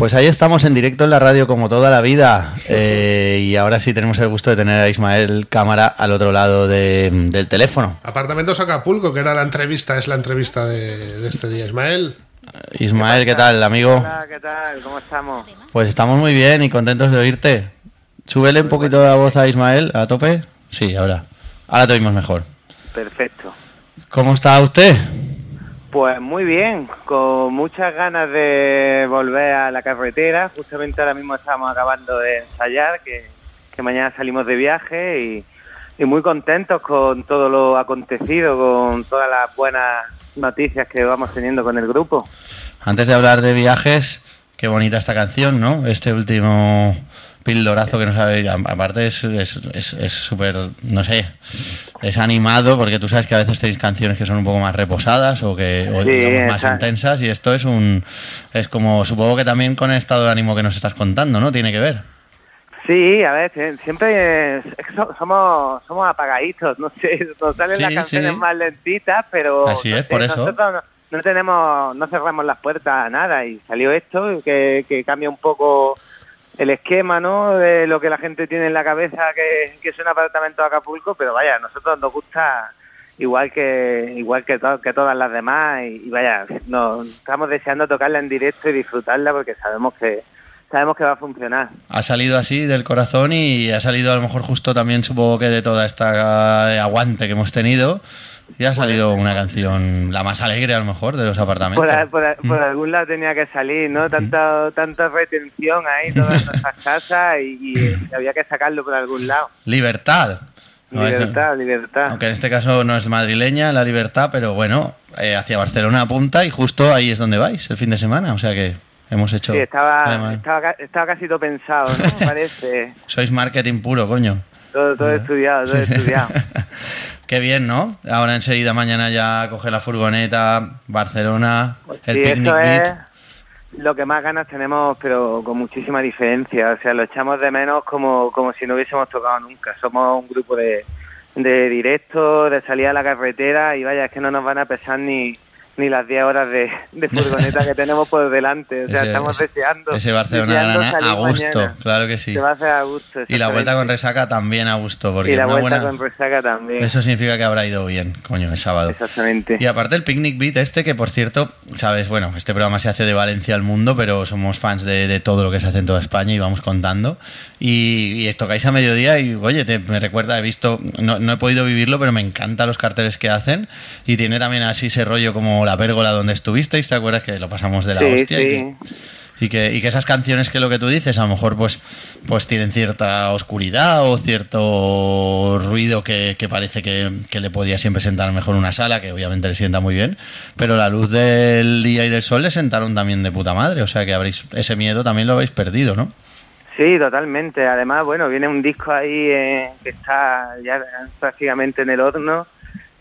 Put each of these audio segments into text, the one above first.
Pues ahí estamos en directo en la radio como toda la vida. Eh, y ahora sí tenemos el gusto de tener a Ismael Cámara al otro lado de- del teléfono. Apartamentos Acapulco, que era la entrevista, es la entrevista de, de este día. Ismael, Ismael, ¿qué tal, amigo? Hola, ¿qué tal? ¿Cómo estamos? Pues estamos muy bien y contentos de oírte. Súbele un poquito la voz a Ismael, a tope. Sí, ahora. Ahora te oímos mejor. Perfecto. ¿Cómo está usted? Pues muy bien, con muchas ganas de volver a la carretera. Justamente ahora mismo estamos acabando de ensayar, que, mañana salimos de viaje y, y muy contentos con todo lo acontecido, con todas las buenas noticias que vamos teniendo con el grupo. Antes de hablar de viajes, qué bonita esta canción, ¿no? Este último pildorazo que nos ha... Aparte es es- es- es súper, no sé, es animado porque tú sabes que a veces tenéis canciones que son un poco más reposadas o que o Sí, digamos, más intensas y esto es un... Es como, supongo que también con el estado de ánimo que nos estás contando, ¿no? Tiene que ver. Sí, a ver, sie- siempre es- es que so- somos somos apagaditos, no sé, nos salen Sí, las canciones sí. más lentitas, pero Así no es, sé, por eso. nosotros no, no tenemos, no cerramos las puertas a nada y salió esto que, que cambia un poco el esquema, ¿no? De lo que la gente tiene en la cabeza que, es un apartamento de Acapulco, pero vaya, a nosotros nos gusta igual que igual que todas las demás y, y vaya, nos estamos deseando tocarla en directo y disfrutarla porque sabemos que sabemos que va a funcionar. Ha salido así del corazón y ha salido a lo mejor justo también supongo que de toda esta eh, aguante que hemos tenido y ha salido una canción la más alegre a lo mejor de los apartamentos. Por, por a- Mm. por algún lado tenía que salir, ¿no? Tanta, tanta retención ahí, todas nuestras casas y, y había que sacarlo por algún lado. Libertad. No, es- libertad, libertad. aunque en este caso no es madrileña la libertad, pero bueno, eh, hacia Barcelona apunta y justo ahí es donde vais el fin de semana. O sea que hemos hecho... Sí, estaba, estaba, estaba casi todo pensado, ¿no? Parece. Sois marketing puro, coño. Todo, todo estudiado, todo estudiado. Qué bien, ¿no? Ahora enseguida mañana ya coge la furgoneta, Barcelona, el Sí, picnic eso es lo que más ganas tenemos, pero con muchísima diferencia. O sea, lo echamos de menos como, como si no hubiésemos tocado nunca. Somos un grupo de, de directos, de salir a la carretera y vaya, es que no nos van a pesar ni, ni las 10 horas de, de furgoneta que tenemos por delante. O sea, Ese- estamos ese- deseando. Ese Barcelona a gusto, mañana. claro que sí. Se va a hacer a gusto. Y la vuelta con resaca también a gusto, porque Y la vuelta buena... con resaca también. Eso significa que habrá ido bien, coño, el sábado. Exactamente. Y aparte el Picnic Beat este, que por cierto, sabes, bueno, este programa se hace de Valencia al mundo, pero somos fans de, de todo lo que se hace en toda España y vamos contando. Y, y tocáis a mediodía y, oye, te, me recuerda, he visto, no, no he podido vivirlo, pero me encantan los carteles que hacen y tiene también así ese rollo como la pérgola donde estuvisteis, ¿te acuerdas que lo pasamos de la Sí, hostia? Y sí. que- y que, y que esas canciones que lo que tú dices a lo mejor pues pues tienen cierta oscuridad o cierto ruido que, que parece que, que le podía siempre sentar mejor una sala que obviamente le sienta muy bien pero la luz del día y del sol le sentaron también de puta madre o sea que habréis ese miedo también lo habéis perdido ¿no? Sí, totalmente. Además, bueno, viene un disco ahí eh, que está ya prácticamente en el horno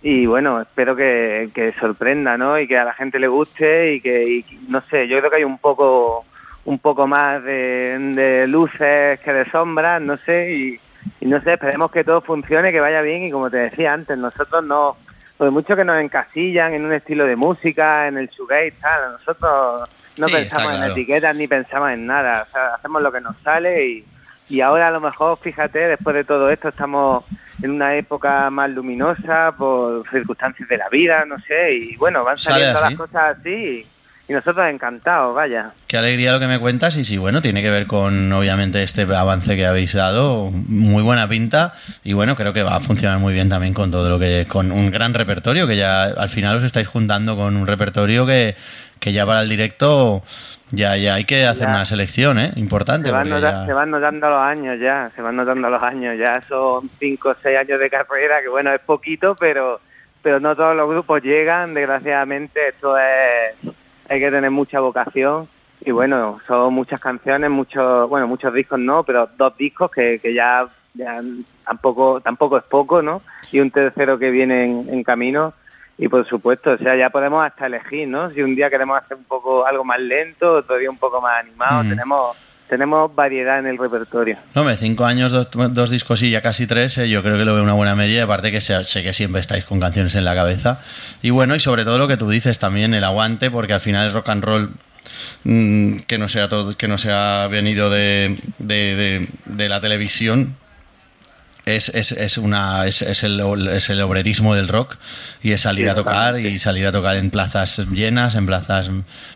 y bueno, espero que, que sorprenda, ¿no? Y que a la gente le guste y que, y, no sé, yo creo que hay un poco un poco más de, luces que de sombras, no sé, y, y no sé, esperemos que todo funcione, que vaya bien y como te decía antes, nosotros no, por mucho que nos encasillan en un estilo de música, en el shoegaze, tal, nosotros no Sí, pensamos en etiquetas ni pensamos en nada, o sea, hacemos lo que nos sale y, y ahora a lo mejor, fíjate, después de todo esto estamos en una época más luminosa por circunstancias de la vida, no sé, y bueno, van saliendo las cosas así y, y nosotros encantados, vaya. Qué alegría lo que me cuentas y sí, bueno, tiene que ver con obviamente este avance que habéis dado, muy buena pinta y bueno, creo que va a funcionar muy bien también con todo lo que, con un gran repertorio que ya al final os estáis juntando con un repertorio que, que ya para el directo ya, ya hay que hacer Ya. una selección, ¿eh? Importante. Se van, porque nota- ya- se van notando los años ya, se van notando los años ya, son cinco o seis años de carrera, que bueno, es poquito, pero pero no todos los grupos llegan, desgraciadamente esto es, hay que tener mucha vocación y bueno, son muchas canciones, muchos, bueno, muchos discos no, pero dos discos que, que ya, ya tampoco, tampoco es poco, ¿no? Y un tercero que viene en, en camino y por supuesto, o sea, ya podemos hasta elegir, ¿no? Si un día queremos hacer un poco algo más lento, otro día un poco más animado, Mm. tenemos tenemos variedad en el repertorio. No, hombre, cinco años, dos, dos discos y ya casi tres, eh, yo creo que lo veo una buena media, aparte que sé, sé que siempre estáis con canciones en la cabeza. Y bueno, y sobre todo lo que tú dices también, el aguante, porque al final el rock and roll mm, que no sea todo, que no sea venido de, de, de- de la televisión. Es, es, es una es, es el, es el obrerismo del rock y es salir Sí, a tocar y salir a tocar en plazas llenas, en plazas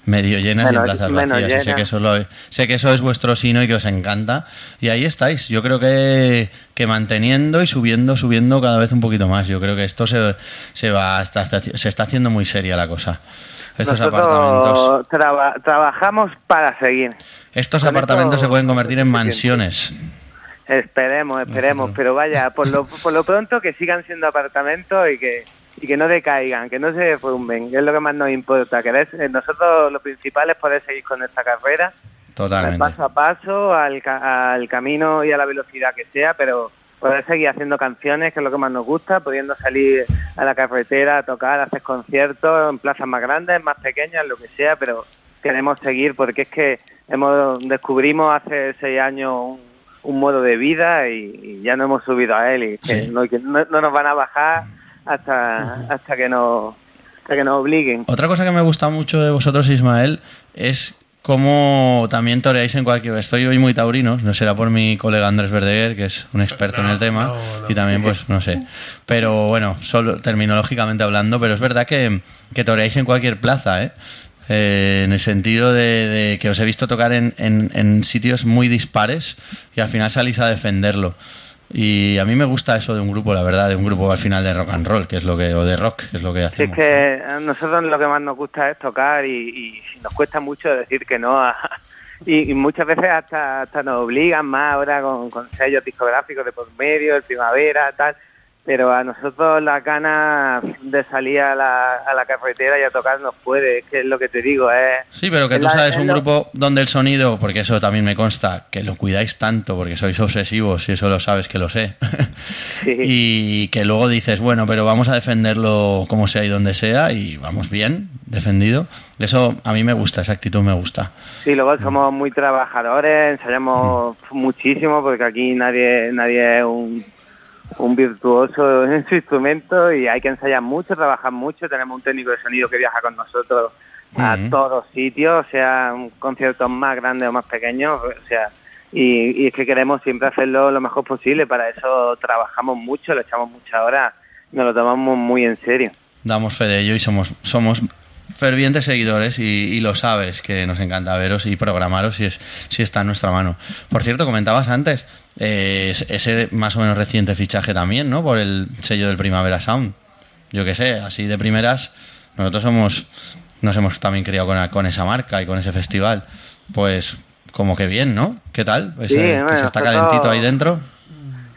medio llenas y en plazas vacías. Y sé que eso lo- sé que eso es vuestro sino y que os encanta. Y ahí estáis. Yo creo que, que manteniendo y subiendo, subiendo cada vez un poquito más. Yo creo que esto se, se va se está haciendo muy seria la cosa. Estos apartamentos, Nosotros traba- trabajamos para seguir. estos con apartamentos esto se pueden convertir en mansiones. Esperemos, esperemos, pero vaya, por lo, por lo pronto que sigan siendo apartamentos y que y que no decaigan, que no se derrumben, que es lo que más nos importa. Que eh, nosotros lo principal es poder seguir con esta carrera, Totalmente. paso a paso, al, ca- al camino y a la velocidad que sea, pero poder seguir haciendo canciones, que es lo que más nos gusta, pudiendo salir a la carretera, a tocar, a hacer conciertos en plazas más grandes, más pequeñas, lo que sea, pero queremos seguir porque es que hemos descubrimos hace seis años un, un modo de vida y, y ya no hemos subido a él y que Sí. no, que no- no nos van a bajar hasta hasta que nos hasta que nos obliguen. Otra cosa que me gusta mucho de vosotros, Ismael, es cómo también toreáis en cualquier... Estoy hoy muy taurino, no será por mi colega Andrés Verdeguer, que es un experto en el tema, no, no. y también, pues, no sé. Pero bueno, solo terminológicamente hablando, pero es verdad que, que toreáis en cualquier plaza, ¿eh? Eh, en el sentido de, de que os he visto tocar en, en- en sitios muy dispares y al final salís a defenderlo. Y a mí me gusta eso de un grupo, la verdad, de un grupo al final de rock and roll, que es lo que, o de rock, que es lo que Si es hacemos. que a nosotros lo que más nos gusta es tocar y, y nos cuesta mucho decir que no a- y, y muchas veces hasta, hasta nos obligan más ahora con, con sellos discográficos de por medio, el primavera, tal, pero a nosotros la ganas de salir a la, a la carretera y a tocar nos puede, es que es lo que te digo, es... Sí, pero que tú la- sabes es un lo- grupo donde el sonido, porque eso también me consta, que lo cuidáis tanto, porque sois obsesivos y eso lo sabes que lo sé. Sí. y que luego dices, bueno, pero vamos a defenderlo como sea y donde sea y vamos bien, defendido. Eso a mí me gusta, esa actitud me gusta. Sí, luego somos muy trabajadores, ensayamos muchísimo porque aquí nadie nadie es un, un virtuoso en su instrumento y hay que ensayar mucho, trabajar mucho. Tenemos un técnico de sonido que viaja con nosotros a Ujú. todos sitios, sea un conciertos más grandes o más pequeños, o sea, y, y es que queremos siempre hacerlo lo mejor posible. Para eso trabajamos mucho, le echamos muchas horas, nos lo tomamos muy en serio. Damos fe de ello y somos, somos fervientes seguidores y, y lo sabes, que nos encanta veros y programaros si, es, si está en nuestra mano. Por cierto, comentabas antes, eh, es- ese más o menos reciente fichaje también, ¿no? Por el sello del Primavera Sound. Yo qué sé, así de primeras, nosotros somos, nos hemos también criado con, con esa marca y con ese festival. Pues como que bien, ¿no? ¿Qué tal? Ese- Sí, que se está calentito ahí dentro.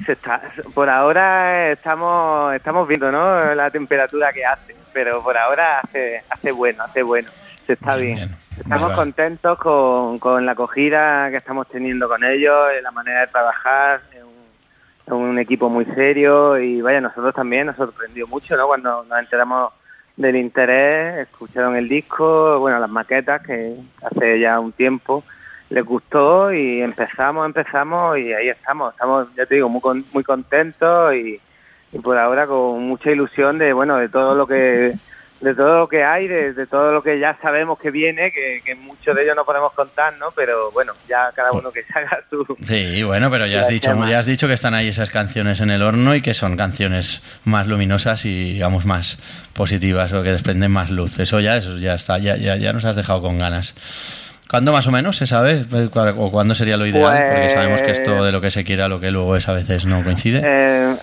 Se está, por ahora estamos estamos viendo ¿no? la temperatura que hace, pero por ahora hace hace bueno, hace bueno, se está Bien, bien. bien. Estamos Vale, contentos con, con la acogida que estamos teniendo con ellos, la manera de trabajar, es un, un equipo muy serio y vaya, nosotros también nos sorprendió mucho ¿no? cuando nos enteramos del interés, escucharon el disco, bueno, las maquetas que hace ya un tiempo les gustó y empezamos, empezamos y ahí estamos, estamos, ya te digo, muy con- muy contentos y, y por ahora con mucha ilusión de bueno de todo lo que de todo lo que hay, de, de todo lo que ya sabemos que viene, que, que muchos de ellos no podemos contar, ¿no? Pero bueno, ya cada uno que se haga su, Sí, bueno, pero ya has dicho, tema. ya has dicho que están ahí esas canciones en el horno y que son canciones más luminosas y digamos más positivas o que desprenden más luz. Eso ya, eso ya está, ya, ya, ya nos has dejado con ganas. ¿Cuándo más o menos se sabe? ¿O cuándo sería lo ideal? Porque Pues- sabemos que esto de lo que se quiera, lo que luego es a veces no coincide. Eh,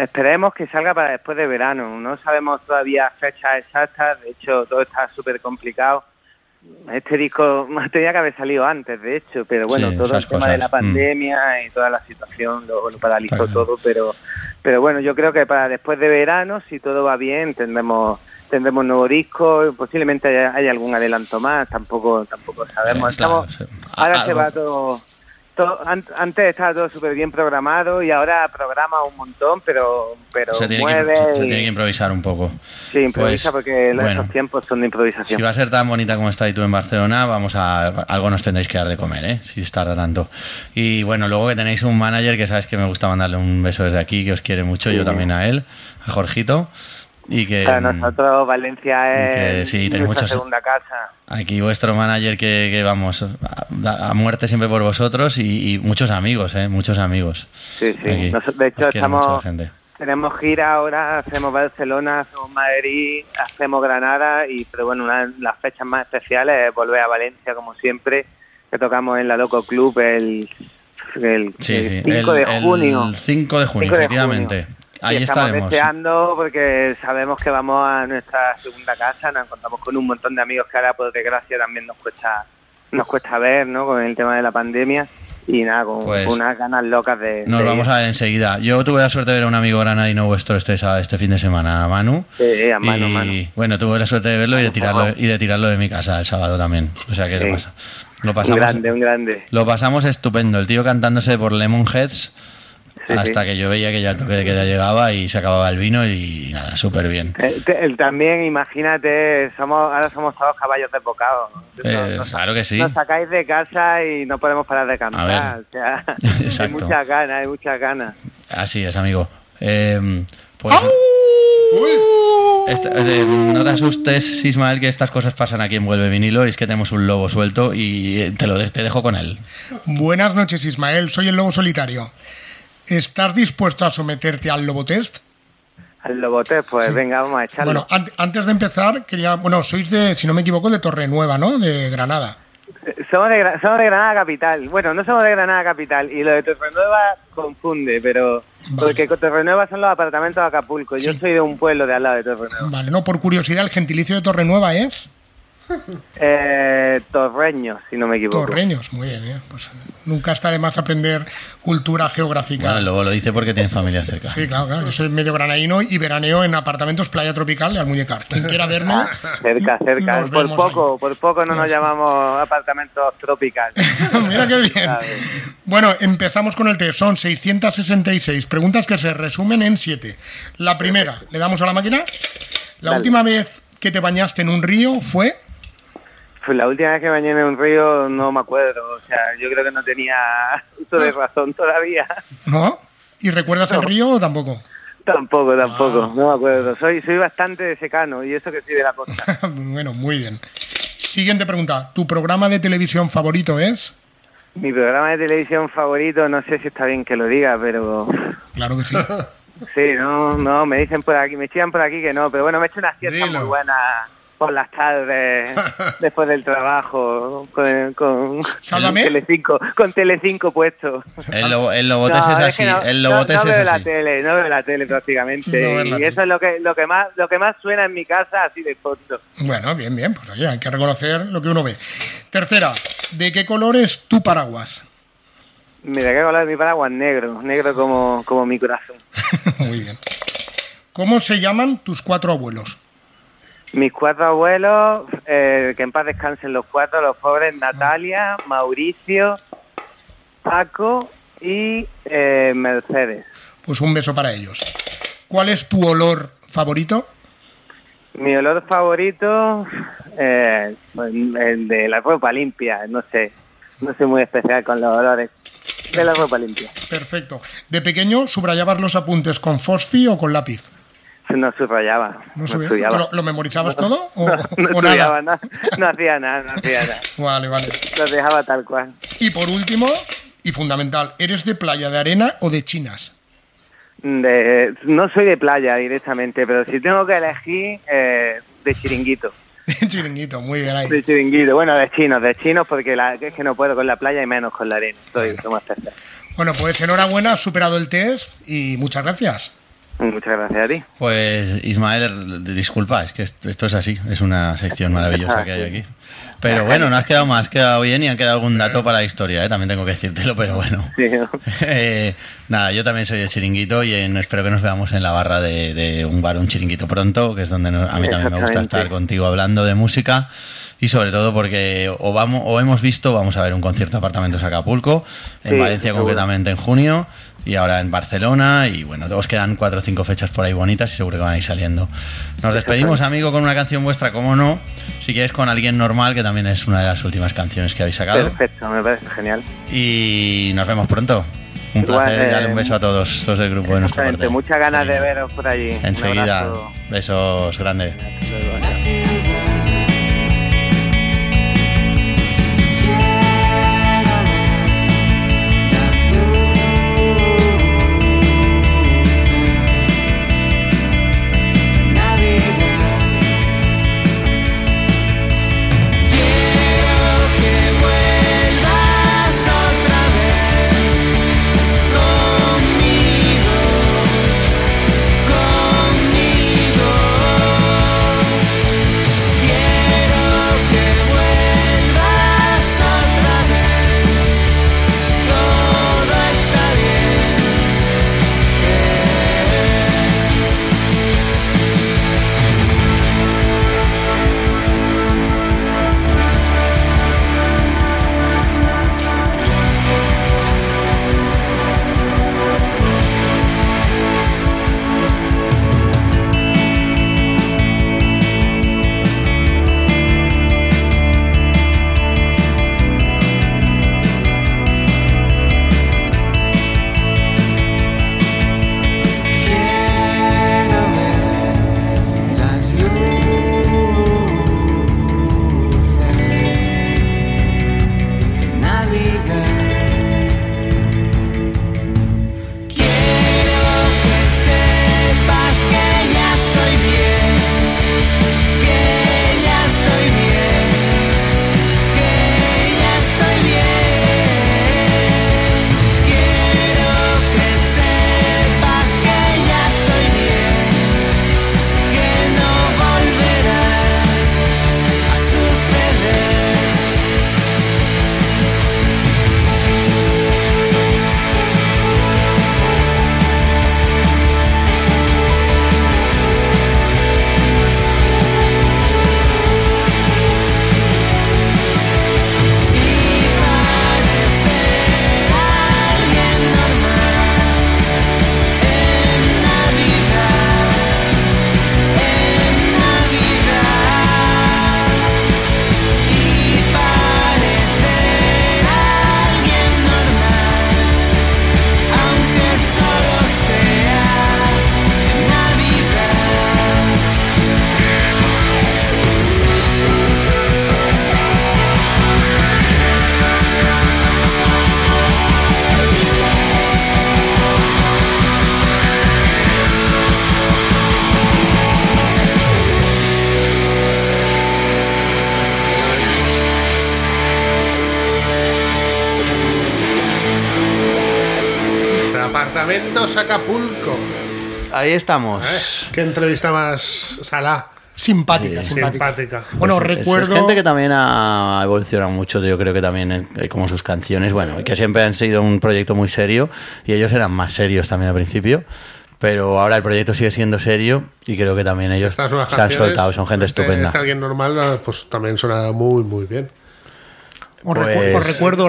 esperemos que salga para después de verano. No sabemos todavía fechas exactas, de hecho todo está súper complicado. Este disco tenía que haber salido antes, de hecho, pero bueno, Sí, todo el tema de la Mm. pandemia y toda la situación lo, lo paralizó Claro. todo, pero pero bueno, yo creo que para después de verano, si todo va bien, tendremos tendremos nuevo disco, posiblemente haya, haya algún adelanto más, tampoco tampoco sabemos. Sí, claro, Estamos- sí. ahora Algo- se va todo, todo- an- antes estaba todo súper bien programado y ahora programa un montón, pero pero se, tiene mueve que, se y- tiene que improvisar un poco. sí, improvisa Pues, porque los- bueno. tiempos son de improvisación. Si va a ser tan bonita como está ahí tú en Barcelona, vamos a algo nos tendréis que dar de comer, ¿eh? Si tarda tanto. Y bueno, luego que tenéis un manager que sabes que me gusta mandarle un beso desde aquí, que os quiere mucho, yo también a él, a Jorgito, y que Para mm, nosotros Valencia que es sí, tenéis nuestra muchos- segunda casa. aquí vuestro manager que, que vamos a, a muerte siempre por vosotros y, y muchos amigos, ¿eh? Muchos amigos. Sí, sí. Aquí. Nos- de hecho, estamos gente. tenemos gira ahora, hacemos Barcelona, hacemos Madrid, hacemos Granada y pero bueno, una de las fechas más especiales es volver a Valencia como siempre, que tocamos en la Loco Club el el, Sí, el sí. 5 el, de junio. El 5 de junio, 5 de efectivamente. junio. Ahí estamos estaremos. deseando porque sabemos que vamos a nuestra segunda casa, nos contamos con un montón de amigos que ahora por desgracia también nos cuesta nos cuesta ver, ¿no? Con el tema de la pandemia y nada, con, Pues, con unas ganas locas de... Nos de vamos a ver enseguida. Yo tuve la suerte de ver a un amigo granadino vuestro este, este fin de semana, a Manu. Sí, a Manu, y Manu. bueno, tuve la suerte de verlo y de tirarlo y de tirarlo de mi casa el sábado también. O sea que Sí. lo, pasa- lo Un pasamos. grande, un grande. Lo pasamos estupendo. El tío cantándose por Lemonheads Sí, hasta sí. que yo veía que ya el toque de queda llegaba y se acababa el vino y nada, súper bien. Eh, te- también, imagínate, somos ahora somos todos caballos desbocados. Eh, Nos- claro que sí. Nos sacáis de casa y no podemos parar de cantar. O sea, hay muchas ganas, hay muchas ganas. Así es, amigo. Eh, pues Esta- eh, no te asustes, Ismael, que estas cosas pasan aquí en Vuelve Vinilo y es que tenemos un lobo suelto y eh, te lo de- te dejo con él. Buenas noches, Ismael. Soy el Lobo Solitario. ¿Estás dispuesto a someterte al Lobo Test? Al lobote, pues venga, vamos a echarlo. Bueno, an- antes de empezar, quería. Bueno, sois de, si no me equivoco, de Torrenueva, ¿no? De Granada. somos, de, somos de Granada Capital. Bueno, no somos de Granada Capital y lo de Torrenueva confunde, pero Vale. porque Torrenueva son los apartamentos de Acapulco. Yo soy de un pueblo de al lado de Torrenueva. Vale, no, por curiosidad, el gentilicio de Torrenueva es. Eh, Torreños, si no me equivoco. Torreños, muy bien, Pues nunca está de más aprender cultura geográfica. Bueno, lobo lo dice porque tiene familia cerca. Sí, claro, claro. Yo soy medio granaíno y veraneo en apartamentos Playa Tropical de Almuñecar. Quien quiera verme. Cerca, cerca. nos Por vemos poco, ahí. por poco no nos llamamos apartamentos tropicales. Mira qué bien. Bueno, empezamos con el test. Son 666 preguntas que se resumen en 7. La primera, le damos a la máquina. La Dale. última vez que te bañaste en un río fue. Pues la última vez que bañé en un río no me acuerdo. O sea, yo creo que no tenía uso de razón todavía. ¿No? ¿Y recuerdas el río o tampoco? Tampoco, tampoco, Ah. no me acuerdo. Soy, soy bastante secano y eso que soy de la costa. bueno, muy bien. Siguiente pregunta. ¿Tu programa de televisión favorito es? Mi programa de televisión favorito, no sé si está bien que lo diga, pero Claro que sí. sí, no, no, me dicen por aquí, me chidan por aquí que no, pero bueno, me he hecho una siesta Dilo. muy buena por las tardes, después del trabajo, con, con, Sálvame. Telecinco, con Telecinco puesto. El, lobo, el Lobotés No, es es así. que no, el veo la tele, no veo la tele prácticamente. La y eso es lo que, lo que más, lo que más suena en mi casa así de fondo. Bueno, bien, bien. Pues oye, hay que reconocer lo que uno ve. Tercera. ¿De qué color es tu paraguas? Mira, qué color es mi paraguas negro, negro como, como mi corazón. muy bien. ¿Cómo se llaman tus cuatro abuelos? Mis cuatro abuelos, eh, que en paz descansen los cuatro, los pobres, Natalia, Mauricio, Paco y eh, Mercedes. Pues un beso para ellos. ¿Cuál es tu olor favorito? Mi olor favorito, eh, pues, el de la ropa limpia, no sé, no soy muy especial con los olores de la ropa limpia. Perfecto. ¿De pequeño subrayabas los apuntes con fosfi o con lápiz? No subrayaba, No no, sabía. estudiaba. ¿Lo, lo memorizabas todo o, No, no o estudiaba, nada? no, no hacía nada, no hacía nada. Vale, vale. Lo dejaba tal cual. Y por último, y fundamental, ¿eres de playa de arena o de chinas? De- no soy de playa directamente, pero si tengo que elegir, eh, de chiringuito. Chiringuito, muy bien ahí. De chiringuito, bueno, de chinos, de chinos, porque la, es que no puedo con la playa y menos con la arena. Más especial. Bueno, pues enhorabuena, has superado el test y muchas gracias. Muchas gracias a ti. Pues Ismael, disculpa, es que esto es así, es una sección maravillosa que hay aquí. Pero bueno, no has quedado más, has quedado bien y han quedado algún dato para la historia, ¿eh? también tengo que decírtelo, pero bueno. Sí, ¿no? Eh, nada, yo también soy de chiringuito y en- espero que nos veamos en la barra de, de un bar, un chiringuito pronto, que es donde a mí también me gusta estar contigo hablando de música y sobre todo porque o vamos o hemos visto, vamos a ver un concierto de apartamentos Acapulco, en Sí, Valencia seguro. concretamente en junio y ahora en Barcelona y bueno, os quedan cuatro o cinco fechas por ahí bonitas y seguro que van a ir saliendo. Nos despedimos, amigo, con una canción vuestra, como no, si quieres con alguien normal, que también es una de las últimas canciones que habéis sacado. Perfecto, me parece genial. Y nos vemos pronto. Un Igual, placer eh, darle un beso a todos los del grupo de nuestra parte. muchas ganas de veros por allí. Enseguida, besos grandes. Apartamentos Acapulco. Ahí estamos. ¿eh? ¿Qué entrevista más salá? Simpática, simpática. Simpática. Bueno, Pues es- recuerdo. Es gente que también ha evolucionado mucho, yo creo que también eh, como sus canciones, bueno, que siempre han sido un proyecto muy serio y ellos eran más serios también al principio, pero ahora el proyecto sigue siendo serio y creo que también ellos se han soltado, son gente este- estupenda. Este alguien normal, pues también suena muy, muy bien. Os, Pues, recu- os recuerdo,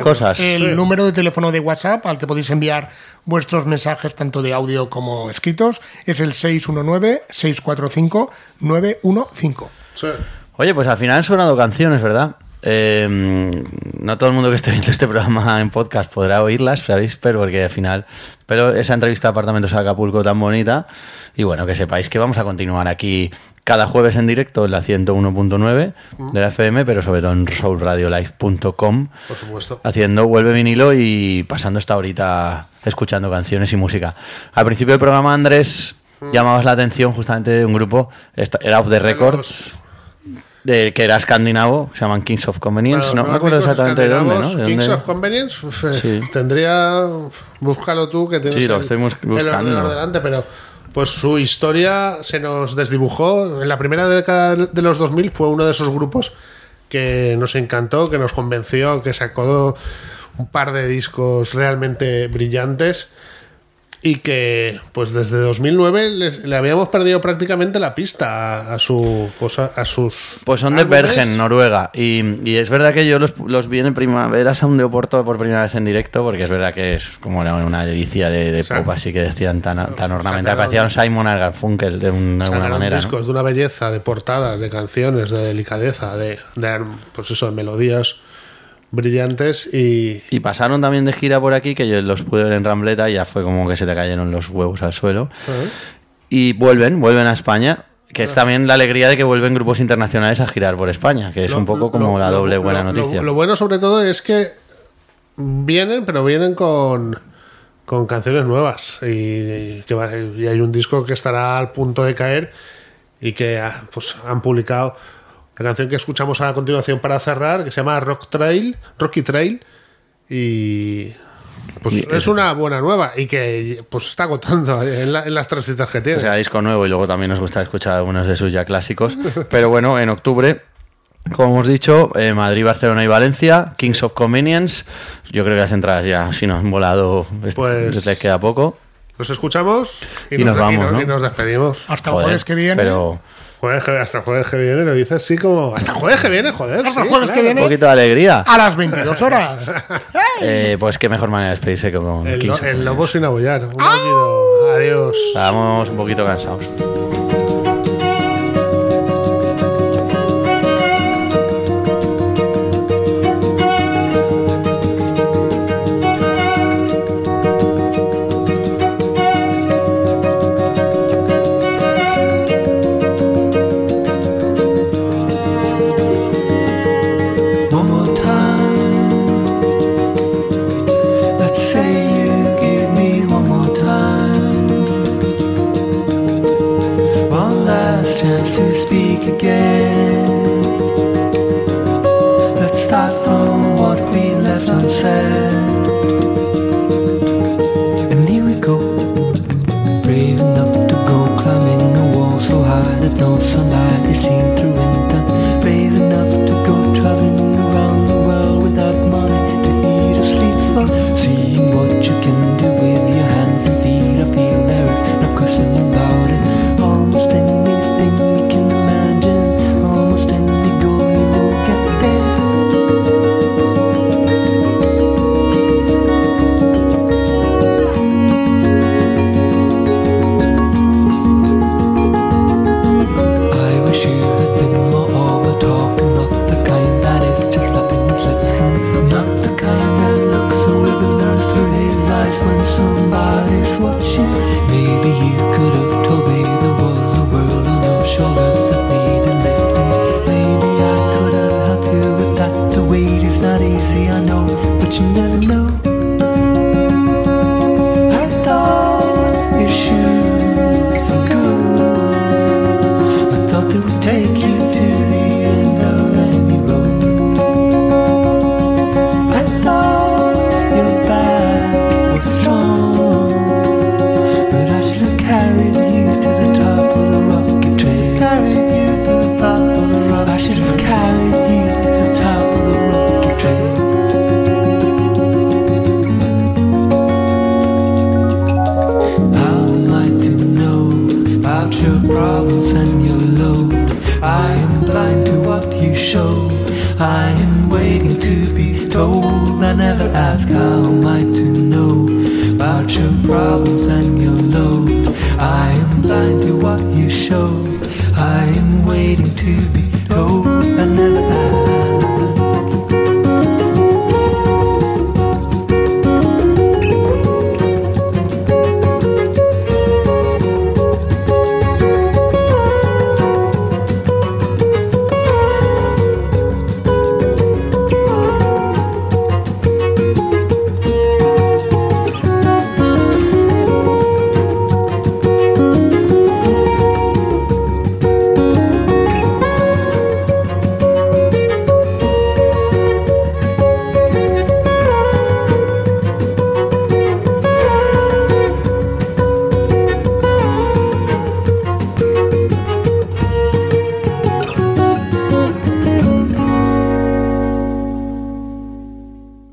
cosas. el Sí. número de teléfono de WhatsApp al que podéis enviar vuestros mensajes tanto de audio como escritos es el 619-645-915. Sí. Oye, pues al final han sonado canciones, ¿verdad? Eh, no todo el mundo que esté viendo este programa en podcast podrá oírlas, ¿sabéis? Pero porque al final. Pero esa entrevista de Apartamentos a Acapulco tan bonita. Y bueno, que sepáis que vamos a continuar aquí cada jueves en directo en la 101.9 de la FM, pero sobre todo en soulradiolive.com. Por supuesto. Haciendo Vuelve vinilo y pasando esta horita escuchando canciones y música. Al principio del programa, Andrés, llamabas la atención justamente de un grupo, era Off the Record, Los- de, que era escandinavo, se llaman Kings of Convenience, Bueno, no me acuerdo exactamente de dónde, ¿no? Kings of Convenience, eh, Sí. tendría. Búscalo tú, que tienes Sí, lo el- estoy bus- el buscando. ordenador delante, pero pues su historia se nos desdibujó. En la primera década de los 2000 fue uno de esos grupos que nos encantó, que nos convenció, que sacó un par de discos realmente brillantes y que pues desde 2009 les- le habíamos perdido prácticamente la pista a, a su pues, a, a sus Pues son de. Bergen, Noruega. Y, y es verdad que yo los, los vi en primavera Sound de Oporto por primera vez en directo, porque es verdad que es como una, una delicia de, pop así que decían tan, tan ornamental. sacaron- Parecía un Simon Garfunkel de una, alguna manera. ¿no? discos de una belleza, de portadas, de canciones, de delicadeza, de, de, pues eso, de melodías brillantes y Y pasaron también de gira por aquí, que yo los pude ver en Rambleta y ya fue como que se te cayeron los huevos al suelo. Y vuelven, vuelven a España, que es también la alegría de que vuelven grupos internacionales a girar por España, que es Lo- un poco como lo- la doble lo- buena noticia. Lo, bueno sobre todo es que vienen, pero vienen con, con canciones nuevas y, que va- y hay un disco que estará al punto de caer y que ah, pues, han publicado la canción que escuchamos a continuación para cerrar, que se llama Rock Trail, Rocky Trail y pues Y es una buena nueva y que pues está agotando en, la- en las tres citas que tiene. O sea, disco nuevo y luego también nos gusta escuchar algunos de sus ya clásicos. Pero bueno, en octubre, como hemos dicho, eh, Madrid, Barcelona y Valencia, Kings of Convenience. Yo creo que las entradas ya, si nos han volado, es- Pues- les queda poco. Nos escuchamos y, Y nos vamos, ¿no? y nos despedimos. Hasta el jueves que viene. Pero Jueves que- hasta el jueves que viene lo dices así como. Hasta el jueves que viene, joder. Hasta el sí, jueves que claro. viene. un poquito de alegría. A las 22 horas. Eh, pues qué mejor manera de despedirse que con El, el lobo Convenience. sin aullar. Un aullido. Adiós. Estábamos un poquito cansados.